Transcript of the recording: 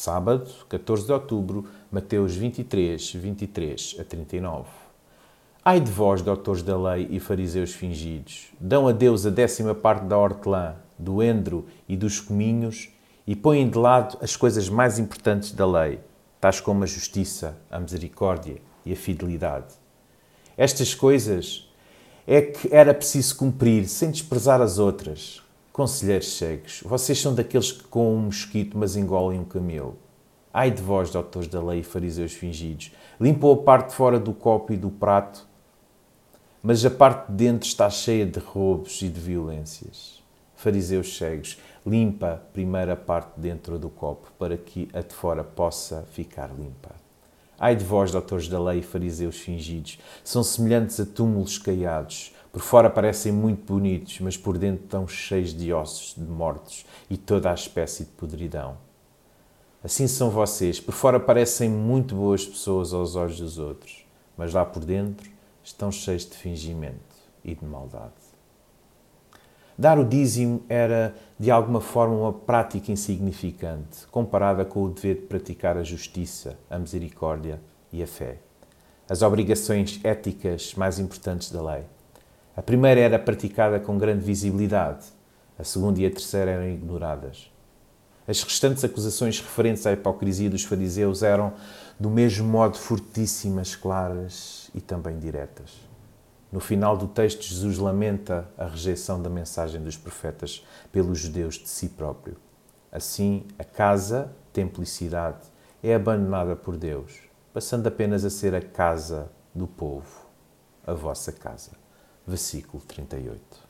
Sábado, 14 de outubro, Mateus 23, 23 a 39. Ai de vós, doutores da lei e fariseus fingidos, dão a Deus a décima parte da hortelã, do endro e dos cominhos e põem de lado as coisas mais importantes da lei, tais como a justiça, a misericórdia e a fidelidade. Estas coisas é que era preciso cumprir sem desprezar as outras. Conselheiros cegos, vocês são daqueles que com um mosquito mas engolem um camelo. Ai de vós, doutores da lei e fariseus fingidos, limpam a parte de fora do copo e do prato, mas a parte de dentro está cheia de roubos e de violências. Fariseus cegos, limpa a primeira parte de dentro do copo para que a de fora possa ficar limpa. Ai de vós, doutores da lei e fariseus fingidos, são semelhantes a túmulos caiados. Por fora parecem muito bonitos, mas por dentro estão cheios de ossos, de mortos e toda a espécie de podridão. Assim são vocês. Por fora parecem muito boas pessoas aos olhos dos outros, mas lá por dentro estão cheios de fingimento e de maldade. Dar o dízimo era, de alguma forma, uma prática insignificante, comparada com o dever de praticar a justiça, a misericórdia e a fé. As obrigações éticas mais importantes da lei. A primeira era praticada com grande visibilidade, a segunda e a terceira eram ignoradas. As restantes acusações referentes à hipocrisia dos fariseus eram, do mesmo modo, fortíssimas, claras e também diretas. No final do texto, Jesus lamenta a rejeição da mensagem dos profetas pelos judeus de si próprio. Assim, a casa, templo e cidade, é abandonada por Deus, passando apenas a ser a casa do povo, a vossa casa. Versículo 38.